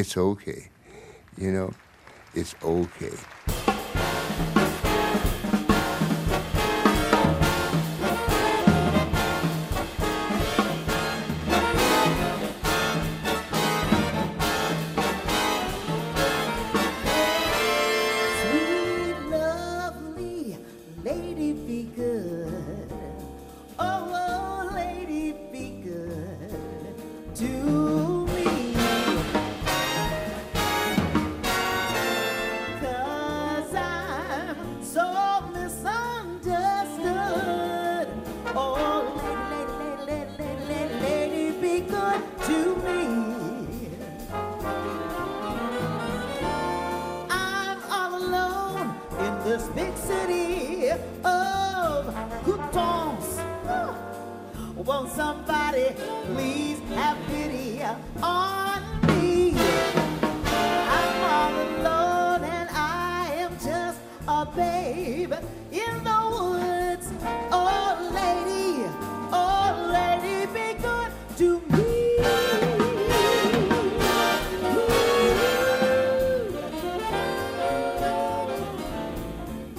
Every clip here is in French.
it's okay. You know, it's okay. Sweet, lovely lady, be good.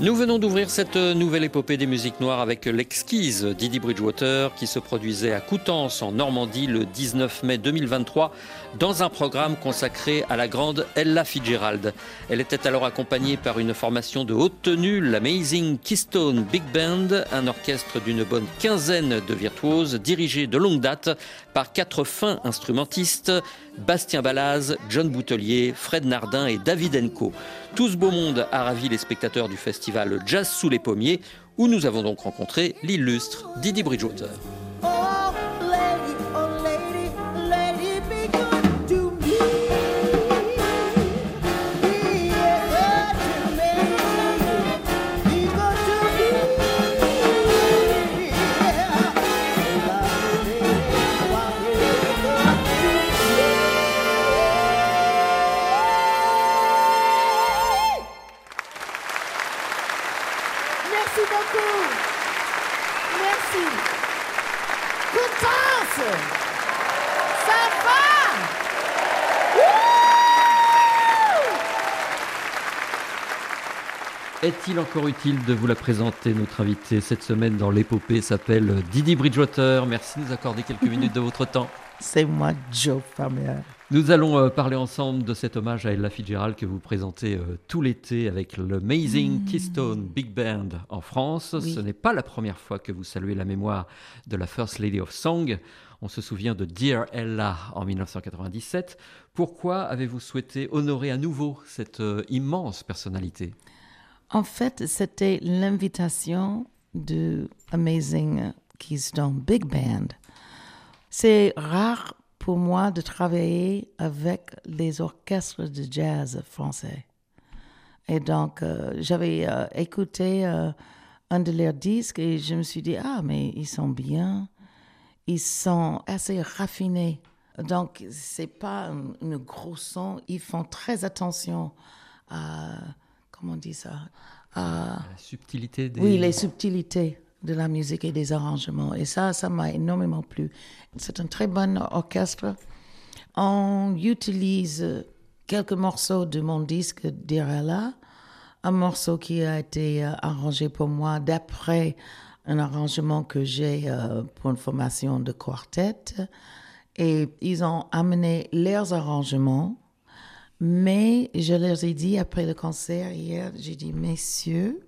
Nous venons d'ouvrir cette nouvelle épopée des musiques noires avec l'exquise Didi Bridgewater qui se produisait à Coutances en Normandie le 19 mai 2023 dans un programme consacré à la grande Ella Fitzgerald. Elle était alors accompagnée par une formation de haute tenue, l'Amazing Keystone Big Band, un orchestre d'une bonne quinzaine de virtuoses dirigé de longue date par quatre fins instrumentistes, Bastien Balaz, John Boutelier, Fred Nardin et David Enco. Tout ce beau monde a ravi les spectateurs du festival Jazz sous les pommiers, où nous avons donc rencontré l'illustre Didi Bridgewater. Est-il encore utile de vous la présenter Notre invité cette semaine dans l'épopée? S'appelle Didi Bridgewater. Merci de nous accorder quelques minutes de votre temps. C'est moi, Joe Farmer. Nous allons euh, parler ensemble de cet hommage à Ella Fitzgerald que vous présentez euh, tout l'été avec l'Amazing Keystone Big Band en France. Oui. Ce n'est pas la première fois que vous saluez la mémoire de la First Lady of Song. On se souvient de Dear Ella en 1997. Pourquoi avez-vous souhaité honorer à nouveau cette euh, immense personnalité? En fait, c'était l'invitation de Amazing Keystone Big Band. C'est rare pour moi de travailler avec les orchestres de jazz français. Et donc, euh, j'avais euh, écouté euh, un de leurs disques et je me suis dit, ah, mais ils sont bien, ils sont assez raffinés. Donc, c'est pas un, un gros son, ils font très attention à, comment on dit ça À- La subtilité des... oui, les subtilités de la musique et des arrangements. Et ça, ça m'a énormément plu. C'est un très bon orchestre. On utilise quelques morceaux de mon disque d'Irella, un morceau qui a été euh, arrangé pour moi d'après un arrangement que j'ai euh, pour une formation de quartet. Et ils ont amené leurs arrangements mais je leur ai dit après le concert hier, j'ai dit, messieurs,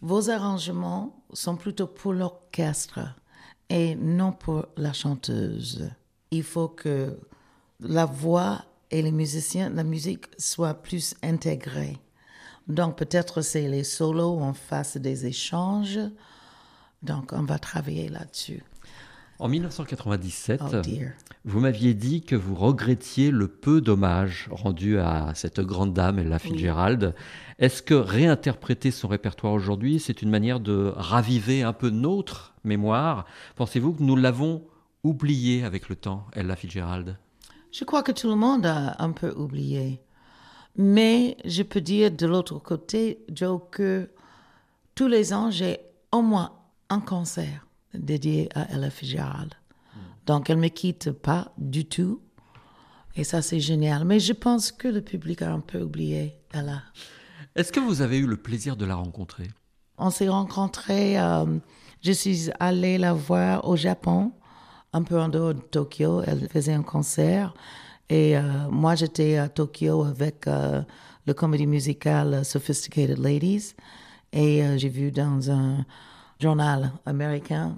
vos arrangements sont plutôt pour l'orchestre et non pour la chanteuse. Il faut que la voix et les musiciens, la musique soient plus intégrés. Donc peut-être c'est les solos, on fasse des échanges. Donc on va travailler là-dessus. En 1997, Oh dear. vous m'aviez dit que vous regrettiez le peu d'hommages rendus à cette grande dame, Ella Fitzgerald. Est-ce que réinterpréter son répertoire aujourd'hui, c'est une manière de raviver un peu notre mémoire? Pensez-vous que nous l'avons oubliée avec le temps, Ella Fitzgerald? Je crois que tout le monde a un peu oublié. Mais je peux dire de l'autre côté, Joe, que tous les ans, j'ai au moins un concert dédié à Ella Fitzgerald. Donc, elle ne me quitte pas du tout. Et ça, c'est génial. Mais je pense que le public a un peu oublié Ella. Est-ce que vous avez eu le plaisir de la rencontrer? On s'est rencontrés, euh, je suis allée la voir au Japon, un peu en dehors de Tokyo. Elle faisait un concert. Et euh, moi, j'étais à Tokyo avec euh, le comédie musicale Sophisticated Ladies. Et j'ai vu dans un journal américain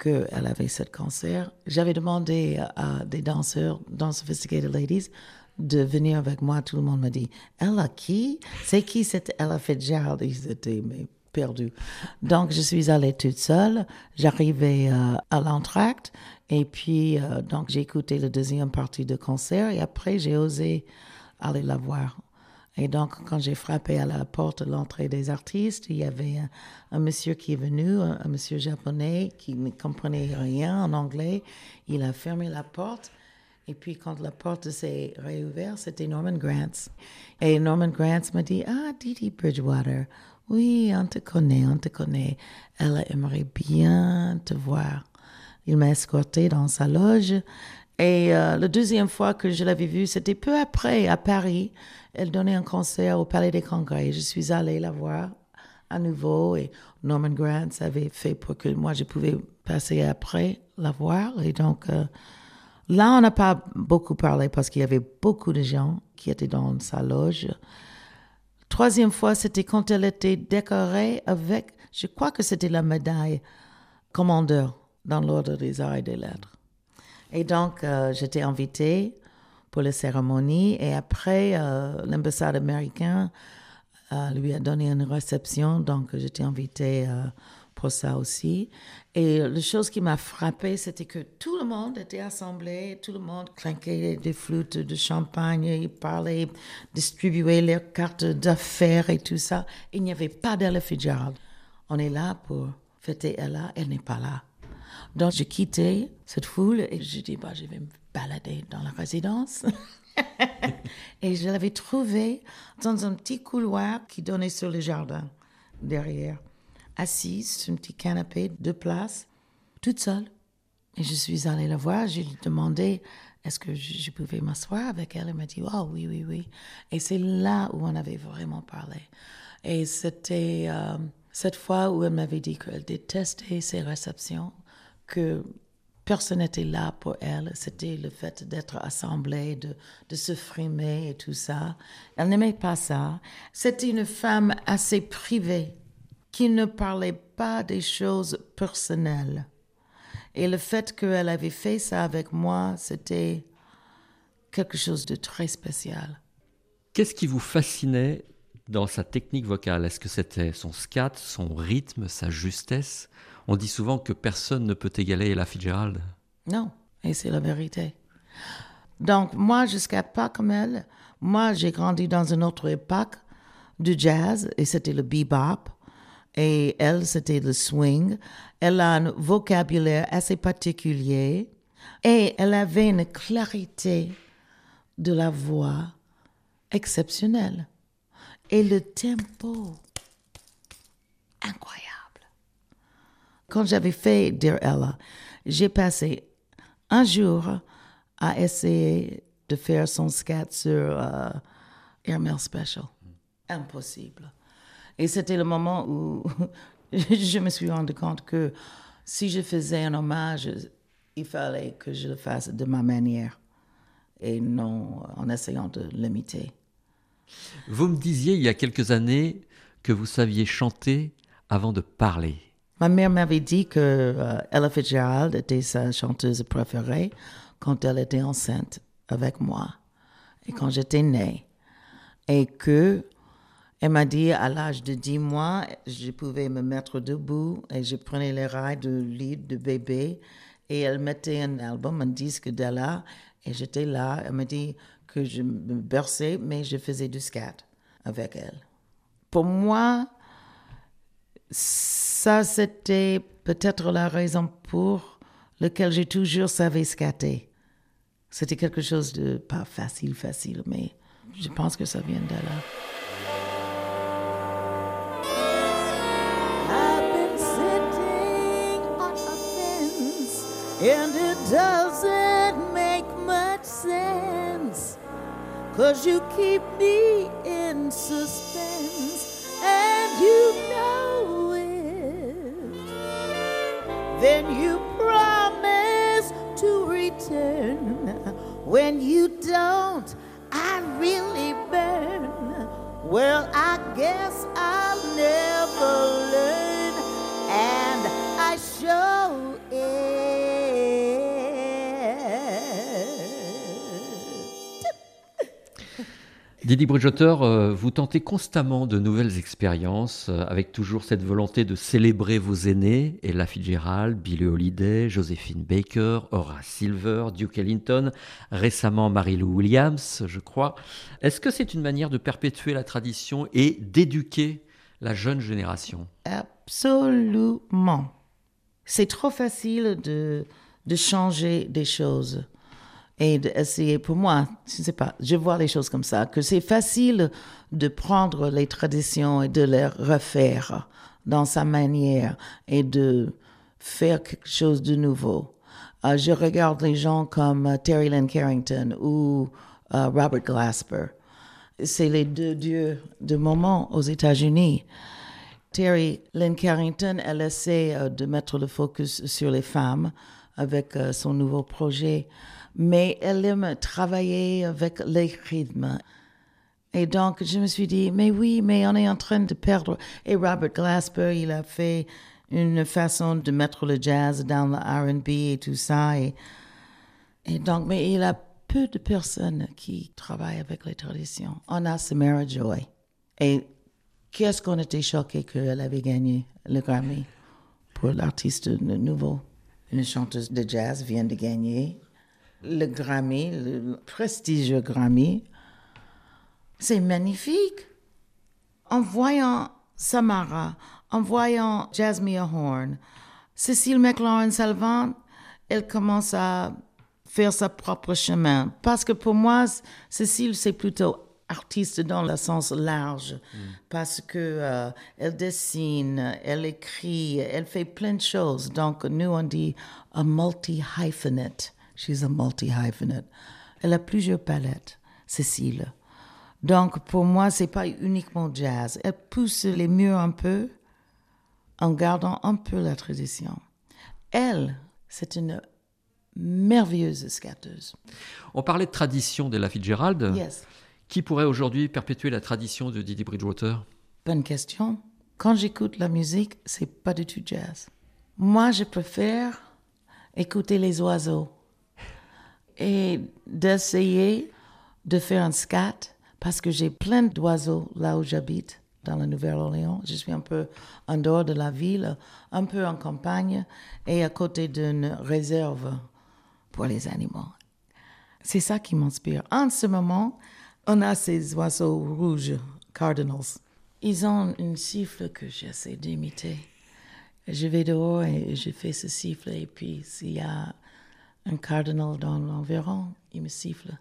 qu'elle avait ce concert. J'avais demandé à des danseurs dans Sophisticated Ladies de venir avec moi. Tout le monde m'a dit Ella qui? C'est qui cette Ella Fitzgerald? Ils étaient perdus. Donc, je suis allée toute seule. J'arrivais euh, à l'entracte. Et puis, euh, donc, j'ai écouté la deuxième partie du concert. Et après, j'ai osé aller la voir. Et donc, quand j'ai frappé à la porte de l'entrée des artistes, il y avait un, monsieur qui est venu, un, monsieur japonais qui ne comprenait rien en anglais. Il a fermé la porte. Et puis, quand la porte s'est réouverte, c'était Norman Grants. Et Norman Grants m'a dit Ah, Didi Bridgewater, oui, on te connaît, on te connaît. Elle aimerait bien te voir. Il m'a escorté dans sa loge. Et euh, la deuxième fois que je l'avais vue, c'était peu après, à Paris. Elle donnait un concert au Palais des Congrès. Je suis allée la voir à nouveau et Norman Grants avait fait pour que moi, je pouvais passer après la voir. Et donc, euh, là, on n'a pas beaucoup parlé parce qu'il y avait beaucoup de gens qui étaient dans sa loge. Troisième fois, c'était quand elle était décorée avec, je crois que c'était la médaille commandeur dans l'ordre des arts et des lettres. Et donc, euh, j'étais invitée pour la cérémonie et après, euh, l'ambassade américaine euh, lui a donné une réception, donc j'étais invitée euh, pour ça aussi. Et la chose qui m'a frappée, c'était que tout le monde était assemblé, tout le monde clinquait des flûtes de champagne, ils parlaient, distribuaient leurs cartes d'affaires et tout ça. Il n'y avait pas d'Ella Fitzgerald. On est là pour fêter Ella, elle n'est pas là. Donc, j'ai quitté cette foule et je dis, bah, je vais me balader dans la résidence. et je l'avais trouvée dans un petit couloir qui donnait sur le jardin derrière, assise sur un petit canapé de place, toute seule. Et je suis allée la voir, je lui ai demandé est-ce que je pouvais m'asseoir avec elle? Elle m'a dit oh oui, oui, oui. Et c'est là où on avait vraiment parlé. Et c'était euh, cette fois où elle m'avait dit qu'elle détestait ses réceptions, que personne n'était là pour elle. C'était le fait d'être assemblée, de, se frimer et tout ça. Elle n'aimait pas ça. C'était une femme assez privée qui ne parlait pas des choses personnelles. Et le fait qu'elle avait fait ça avec moi, c'était quelque chose de très spécial. Qu'est-ce qui vous fascinait dans sa technique vocale? Est-ce que c'était son scat, son rythme, sa justesse? On dit souvent que personne ne peut égaler Ella Fitzgerald. Non, et c'est la vérité. Donc, moi, jusqu'à pas comme elle, moi, j'ai grandi dans une autre époque du jazz, et c'était le bebop, et elle, c'était le swing. Elle a un vocabulaire assez particulier, et elle avait une clarité de la voix exceptionnelle. Et le tempo, incroyable. Quand j'avais fait Dear Ella, j'ai passé un jour à essayer de faire son scat sur euh, Airmail Special. Impossible. Et c'était le moment où je me suis rendu compte que si je faisais un hommage, il fallait que je le fasse de ma manière et non en essayant de l'imiter. Vous me disiez il y a quelques années que vous saviez chanter avant de parler. Ma mère m'avait dit que euh, Ella Fitzgerald était sa chanteuse préférée quand elle était enceinte avec moi et quand j'étais née. Et que elle m'a dit à l'âge de 10 mois, je pouvais me mettre debout et je prenais les rails de lit de bébé Et elle mettait un album, un disque d'Ella, et j'étais là. Elle m'a dit que je me berçais, mais je faisais du scat avec elle. Pour moi, ça, c'était peut-être la raison pour laquelle j'ai toujours savais scatter. C'était quelque chose de pas facile, facile, mais je pense que ça vient a fence, and it doesn't make much sense. Cause you keep me in suspense, and you Then you promise to return. When you don't, I really burn. Well, I guess I'll never Didi Bridgewater, euh, vous tentez constamment de nouvelles expériences, euh, avec toujours cette volonté de célébrer vos aînés, Ella Fitzgerald, Billie Holiday, Josephine Baker, Horace Silver, Duke Ellington, récemment Mary-Lou Williams, je crois. Est-ce que c'est une manière de perpétuer la tradition et d'éduquer la jeune génération? Absolument. C'est trop facile de changer des choses et d'essayer, pour moi, je ne sais pas, je vois les choses comme ça, que c'est facile de prendre les traditions et de les refaire dans sa manière et de faire quelque chose de nouveau. Euh, je regarde les gens comme euh, Terry Lynn Carrington ou euh, Robert Glasper. C'est les deux dieux de moment aux États-Unis. Terry Lynn Carrington, elle essaie de mettre le focus sur les femmes avec son nouveau projet, mais elle aime travailler avec les rythmes. Et donc, je me suis dit, mais oui, mais on est en train de perdre. Et Robert Glasper, il a fait une façon de mettre le jazz dans le RB et tout ça. Et, et donc, mais il a peu de personnes qui travaillent avec les traditions. On a Samara Joy. Et qu'est-ce qu'on était choqués qu'elle avait gagné le Grammy? Pour l'artiste nouveau. Une chanteuse de jazz vient de gagner le Grammy, le prestigieux Grammy. C'est magnifique. En voyant Samara, en voyant Jasmine Horn, Cécile McLaurin-Salvant, elle commence à faire sa propre chemin. Parce que pour moi, Cécile, c'est plutôt artiste dans le sens large, parce que euh, elle dessine, elle écrit, elle fait plein de choses. Donc, nous, on dit a multi-hyphenate. She's a multi-hyphenate. Elle a plusieurs palettes, Cécile. Donc, pour moi, c'est pas uniquement jazz. Elle pousse les murs un peu en gardant un peu la tradition. Elle, c'est une merveilleuse scatteuse. On parlait de tradition d'Ella Fitzgerald. Yes. Qui pourrait aujourd'hui perpétuer la tradition de Didi Bridgewater? Bonne question. Quand j'écoute la musique, c'est pas du tout jazz. Moi, je préfère écouter les oiseaux et d'essayer de faire un scat parce que j'ai plein d'oiseaux là où j'habite, dans la Nouvelle-Orléans. Je suis un peu en dehors de la ville, un peu en campagne et à côté d'une réserve pour les animaux. C'est ça qui m'inspire. En ce moment, on a ces oiseaux rouges, cardinals. Ils ont une siffle que j'essaie d'imiter. Je vais dehors et je fais ce siffle et puis s'il y a un cardinal dans l'environ, il me siffle.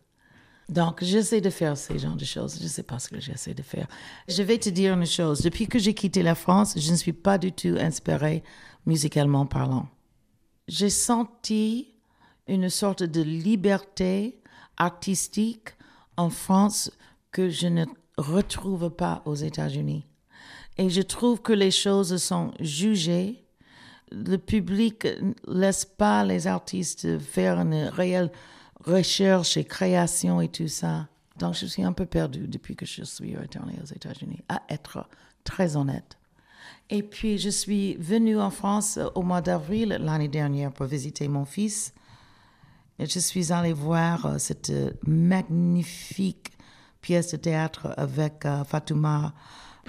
Donc, j'essaie de faire ce genre de choses. Je ne sais pas ce que j'essaie de faire. Je vais te dire une chose. Depuis que j'ai quitté la France, je ne suis pas du tout inspirée musicalement parlant. J'ai senti une sorte de liberté artistique en France que je ne retrouve pas aux États-Unis. Et je trouve que les choses sont jugées. Le public laisse pas les artistes faire une réelle recherche et création et tout ça. Donc, je suis un peu perdue depuis que je suis retournée aux États-Unis, à être très honnête. Et puis, je suis venue en France au mois d'avril l'année dernière pour visiter mon fils. Et je suis allée voir euh, cette euh, magnifique pièce de théâtre avec euh, Fatouma,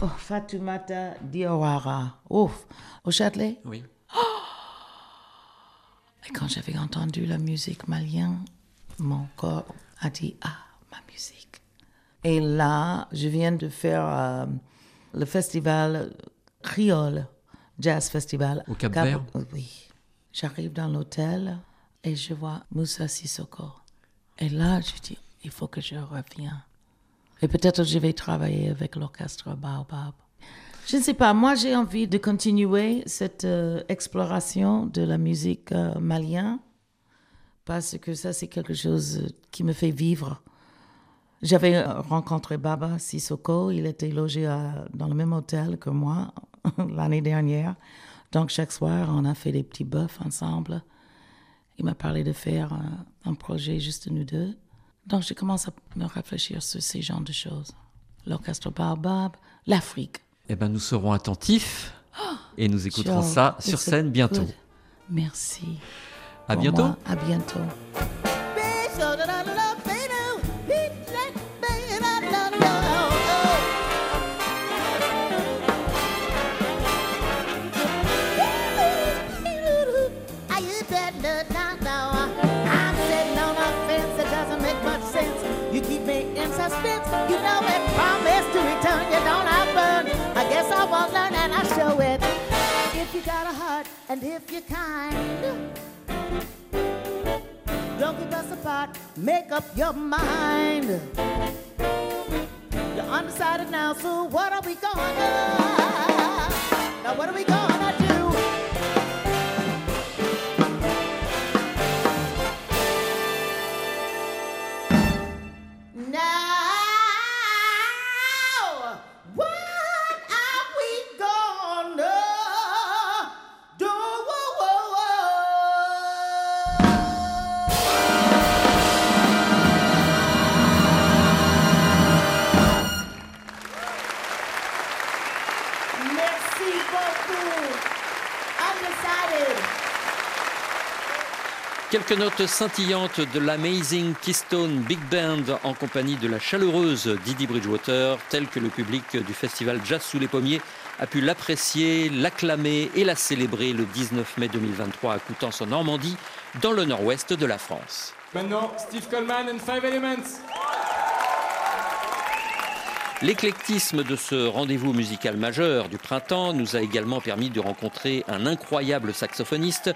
oh, Fatoumata Diawara, ouf, au Châtelet? Oui. Et quand j'avais entendu la musique malienne, mon corps a dit Ah, ma musique. Et là, je viens de faire euh, le festival Criole, Jazz Festival. Au Cap-Vert Oui. J'arrive dans l'hôtel et je vois Moussa Sissoko. Et là, je dis Il faut que je revienne. Et peut-être je vais travailler avec l'orchestre Baobab. Je ne sais pas, moi j'ai envie de continuer cette euh, exploration de la musique euh, malienne parce que ça c'est quelque chose qui me fait vivre. J'avais euh, rencontré Baba Sissoko, il était logé à- dans le même hôtel que moi l'année dernière. Donc chaque soir on a fait des petits bœufs ensemble. Il m'a parlé de faire un, un projet juste nous deux. Donc je commence à me réfléchir sur ces genres de choses. L'orchestre Baobab, l'Afrique. Eh ben, nous serons attentifs et nous écouterons ça sur scène bientôt. Merci. À Pour bientôt. moi, à bientôt. You got a heart and if you're kind. Don't keep us apart, make up your mind. You're undecided now, so what are we gonna? Now, what are we gonna do? Quelques notes scintillantes de l'Amazing Keystone Big Band en compagnie de la chaleureuse Didi Bridgewater, telle que le public du festival Jazz sous les pommiers a pu l'apprécier, l'acclamer et la célébrer le 19 mai 2023 à Coutances en Normandie, dans le nord-ouest de la France. Maintenant, Steve Coleman and Five Elements. L'éclectisme de ce rendez-vous musical majeur du printemps nous a également permis de rencontrer un incroyable saxophoniste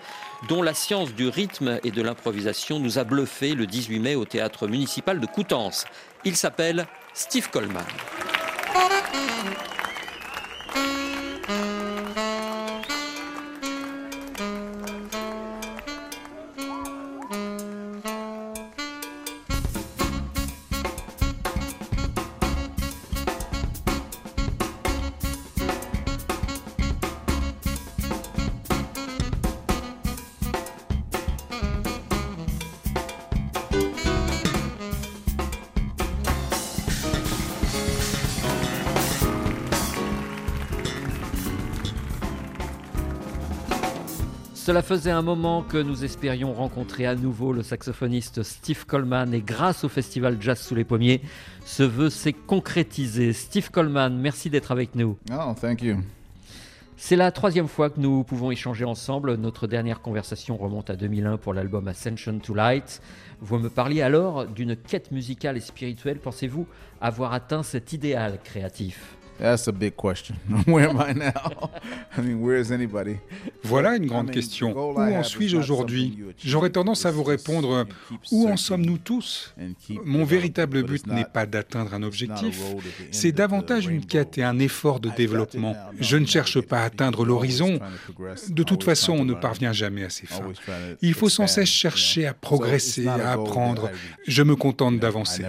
dont la science du rythme et de l'improvisation nous a bluffé le 18 mai au théâtre municipal de Coutances. Il s'appelle Steve Coleman. Cela faisait un moment que nous espérions rencontrer à nouveau le saxophoniste Steve Coleman et grâce au festival Jazz sous les pommiers, ce vœu s'est concrétisé. Steve Coleman, merci d'être avec nous. Oh, thank you. C'est la troisième fois que nous pouvons échanger ensemble. Notre dernière conversation remonte à 2001 pour l'album Ascension to Light. Vous me parliez alors d'une quête musicale et spirituelle. Pensez-vous avoir atteint cet idéal créatif? That's a big question. Where am I now? I mean, where is anybody? Voilà une grande question. Où en suis-je aujourd'hui? J'aurais tendance à vous répondre, où en sommes-nous tous? Mon véritable but n'est pas d'atteindre un objectif, c'est davantage une quête et un effort de développement. Je ne cherche pas à atteindre l'horizon. De toute façon, on ne parvient jamais à ses fins. Il faut sans cesse chercher à progresser, à apprendre. Je me contente d'avancer.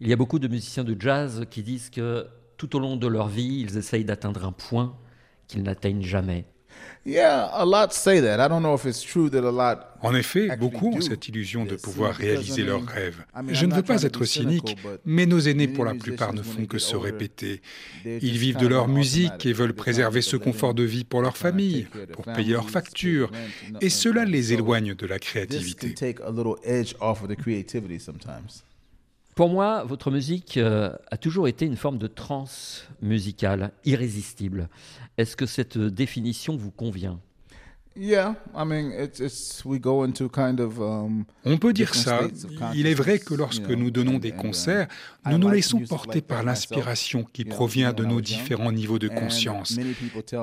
Il y a beaucoup de musiciens de jazz qui disent que tout au long de leur vie, ils essayent d'atteindre un point qu'ils n'atteignent jamais. Yeah, a lot say that. I don't know if it's true that a lot. En effet, beaucoup ont cette illusion de pouvoir réaliser leurs rêves. Je ne veux pas être cynique, mais nos aînés, pour la plupart, ne font que se répéter. Ils vivent de leur musique et veulent préserver ce confort de vie pour leur famille, pour payer leurs factures, et cela les éloigne de la créativité. Pour moi, votre musique euh, a toujours été une forme de transe musicale irrésistible. Est-ce que cette définition vous convient? On peut dire ça. Il est vrai que lorsque nous donnons des concerts, nous nous laissons porter par l'inspiration qui provient de nos différents niveaux de conscience.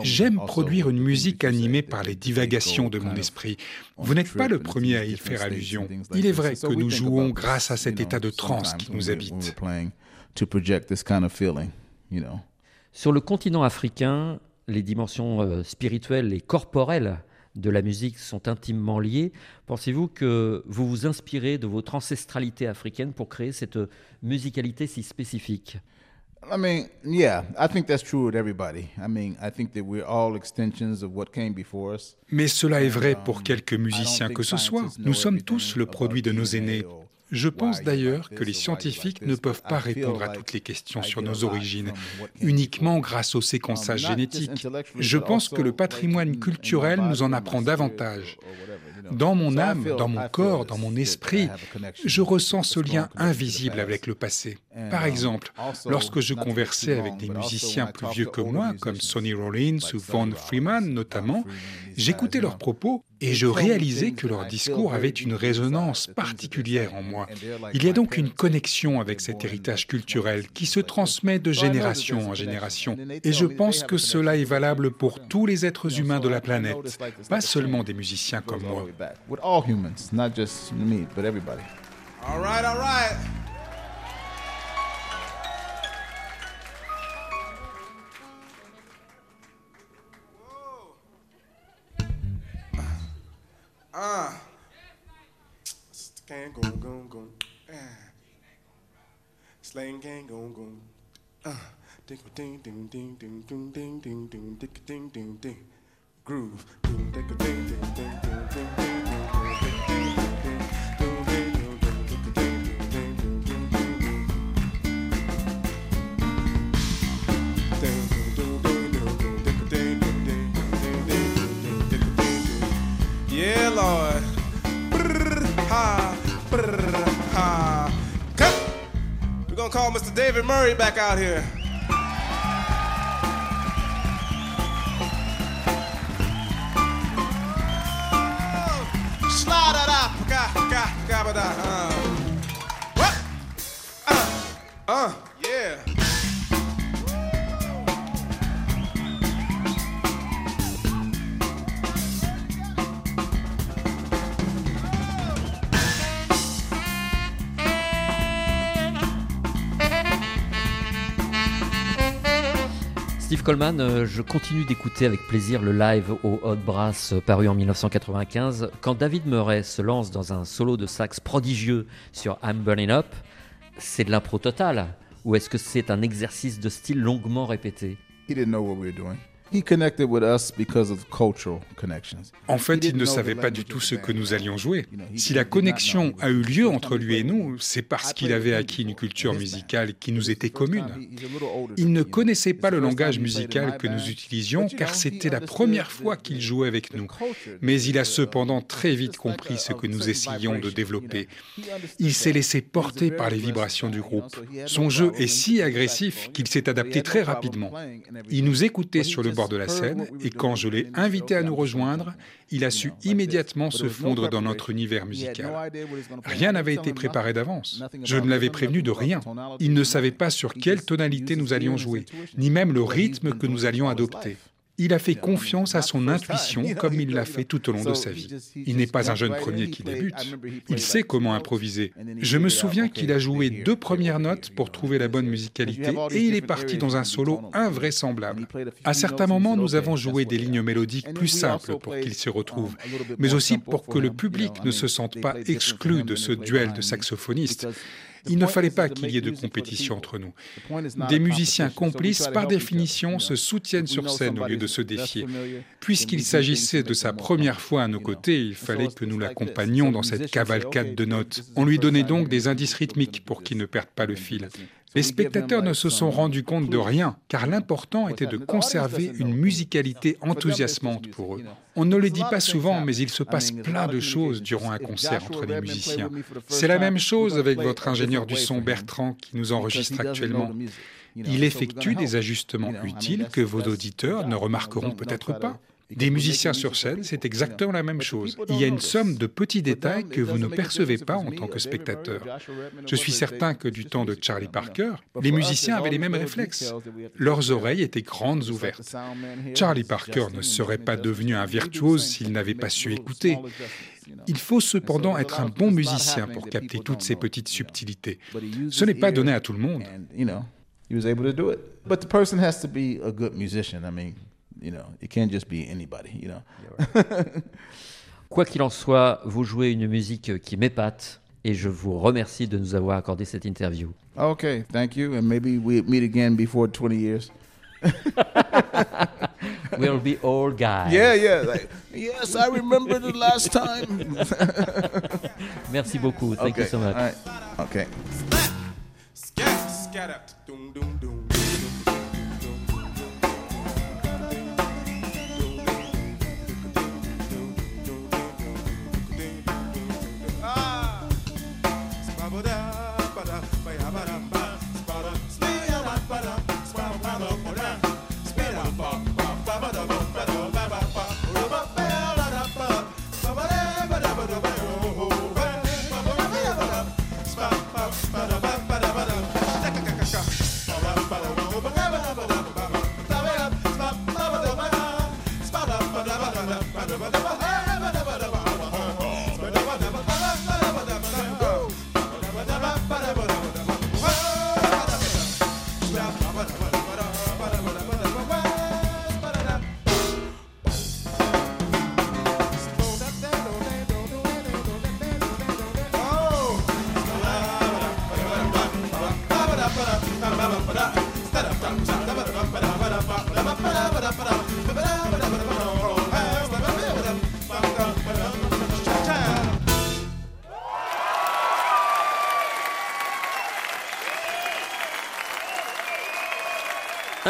J'aime produire une musique animée par les divagations de mon esprit. Vous n'êtes pas le premier à y faire allusion. Il est vrai que nous jouons grâce à cet état de transe qui nous habite. Sur le continent africain, les dimensions euh, spirituelles et corporelles de la musique sont intimement liées. Pensez-vous que vous vous inspirez de votre ancestralité africaine pour créer cette musicalité si spécifique? I mean, yeah, I think that's true with everybody. I mean, I think that we're all extensions of what came before us. Mais cela est vrai pour um, quelque musicien que ce soit. Nous sommes tous le produit de nos aînés. Je pense d'ailleurs que les scientifiques ne peuvent pas répondre à toutes les questions sur nos origines uniquement grâce au séquençage génétique. Je pense que le patrimoine culturel nous en apprend davantage. Dans mon âme, dans mon corps, dans mon esprit, je ressens ce lien invisible avec le passé. Par exemple, lorsque je conversais avec des musiciens plus vieux que moi, comme Sonny Rollins ou Von Freeman notamment, j'écoutais leurs propos et je réalisais que leur discours avait une résonance particulière en moi. Il y a donc une connexion avec cet héritage culturel qui se transmet de génération en génération. Et je pense que cela est valable pour tous les êtres humains de la planète, pas seulement des musiciens comme moi. back with all humans, not just me, but everybody. All right, all right. Ah. Uh. Gang gong gong gong. Slang gang gong gong. Ah. Ding ding ding ding ding ding ding ding ding ding ding ding ding. Lord. Ha, ha. We're gonna call Mr. David Murray back out here. Coleman, euh, je continue d'écouter avec plaisir le live au Hot Brass euh, paru en 1995. Quand David Murray se lance dans un solo de sax prodigieux sur I'm Burning Up, c'est de l'impro total ou est-ce que c'est un exercice de style longuement répété? En fait, il ne savait pas du tout ce que nous allions jouer. Si la connexion a eu lieu entre lui et nous, c'est parce qu'il avait acquis une culture musicale qui nous était commune. Il ne connaissait pas le langage musical que nous utilisions car c'était la première fois qu'il jouait avec nous. Mais il a cependant très vite compris ce que nous essayions de développer. Il s'est laissé porter par les vibrations du groupe. Son jeu est si agressif qu'il s'est adapté très rapidement. Il nous écoutait sur le bord de la scène et quand je l'ai invité à nous rejoindre, il a su immédiatement se fondre dans notre univers musical. Rien n'avait été préparé d'avance. Je ne l'avais prévenu de rien. Il ne savait pas sur quelle tonalité nous allions jouer, ni même le rythme que nous allions adopter. Il a fait confiance à son intuition comme il l'a fait tout au long de sa vie. Il n'est pas un jeune premier qui débute. Il sait comment improviser. Je me souviens qu'il a joué deux premières notes pour trouver la bonne musicalité et il est parti dans un solo invraisemblable. À certains moments, nous avons joué des lignes mélodiques plus simples pour qu'il se retrouve, mais aussi pour que le public ne se sente pas exclu de ce duel de saxophonistes. Il ne fallait pas qu'il y ait de compétition entre nous. Des musiciens complices, par définition, se soutiennent sur scène au lieu de se défier. Puisqu'il s'agissait de sa première fois à nos côtés, il fallait que nous l'accompagnions dans cette cavalcade de notes. On lui donnait donc des indices rythmiques pour qu'il ne perde pas le fil. Les spectateurs ne se sont rendus compte de rien, car l'important était de conserver une musicalité enthousiasmante pour eux. On ne le dit pas souvent, mais il se passe plein de choses durant un concert entre les musiciens. C'est la même chose avec votre ingénieur du son Bertrand qui nous enregistre actuellement. Il effectue des ajustements utiles que vos auditeurs ne remarqueront peut-être pas. Des musiciens sur scène, c'est exactement la même chose. Il y a une somme de petits détails que vous ne percevez pas en tant que spectateur. Je suis certain que du temps de Charlie Parker, les musiciens avaient les mêmes réflexes. Leurs oreilles étaient grandes ouvertes. Charlie Parker ne serait pas devenu un virtuose s'il n'avait pas su écouter. Il faut cependant être un bon musicien pour capter toutes ces petites subtilités. Ce n'est pas donné à tout le monde. You know, it can't just be anybody, you know. Quoi qu'il en soit, vous jouez une musique qui m'épate et je vous remercie de nous avoir accordé cette interview. Okay, thank you, and maybe we meet again before 20 years. we'll be old guys. Yeah, yeah. Like, yes, I remember the last time. Merci beaucoup. Thank okay. you so much. All right. Okay.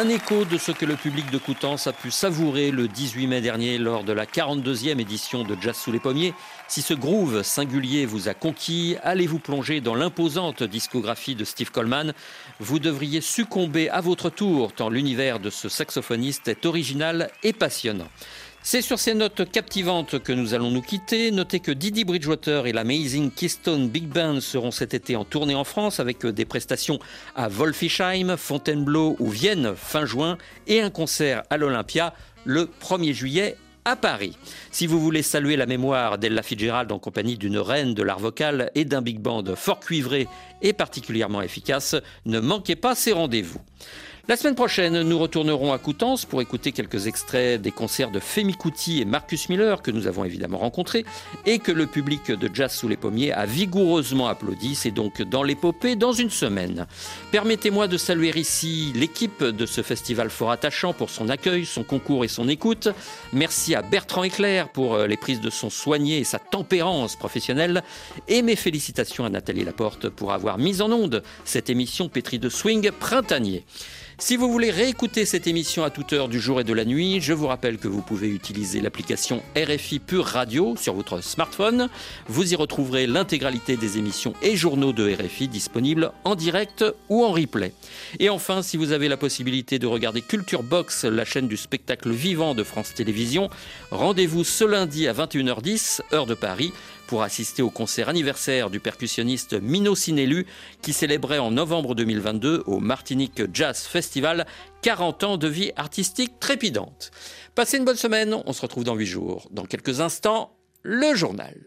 Un écho de ce que le public de Coutances a pu savourer le 18 mai dernier lors de la 42e édition de Jazz sous les pommiers. Si ce groove singulier vous a conquis, allez-vous plonger dans l'imposante discographie de Steve Coleman? Vous devriez succomber à votre tour tant l'univers de ce saxophoniste est original et passionnant. C'est sur ces notes captivantes que nous allons nous quitter. Notez que Didi Bridgewater et l'Amazing Keystone Big Band seront cet été en tournée en France avec des prestations à Wolfisheim, Fontainebleau ou Vienne fin juin et un concert à l'Olympia le 1er juillet à Paris. Si vous voulez saluer la mémoire d'Ella Fitzgerald en compagnie d'une reine de l'art vocal et d'un big band fort cuivré et particulièrement efficace, ne manquez pas ces rendez-vous. La semaine prochaine, nous retournerons à Coutances pour écouter quelques extraits des concerts de Femi Kuti et Marcus Miller que nous avons évidemment rencontrés et que le public de Jazz sous les pommiers a vigoureusement applaudi. C'est donc dans l'épopée dans une semaine. Permettez-moi de saluer ici l'équipe de ce festival fort attachant pour son accueil, son concours et son écoute. Merci à Bertrand Éclair pour les prises de son soignées et sa tempérance professionnelle. Et mes félicitations à Nathalie Laporte pour avoir mis en onde cette émission pétrie de swing printanier. Si vous voulez réécouter cette émission à toute heure du jour et de la nuit, je vous rappelle que vous pouvez utiliser l'application RFI Pure Radio sur votre smartphone. Vous y retrouverez l'intégralité des émissions et journaux de RFI disponibles en direct ou en replay. Et enfin, si vous avez la possibilité de regarder Culture Box, la chaîne du spectacle vivant de France Télévisions, rendez-vous ce lundi à 21h10, heure de Paris, pour assister au concert anniversaire du percussionniste Mino Sinelu qui célébrait en novembre 2022 au Martinique Jazz Festival 40 ans de vie artistique trépidante. Passez une bonne semaine, on se retrouve dans 8 jours. Dans quelques instants, le journal.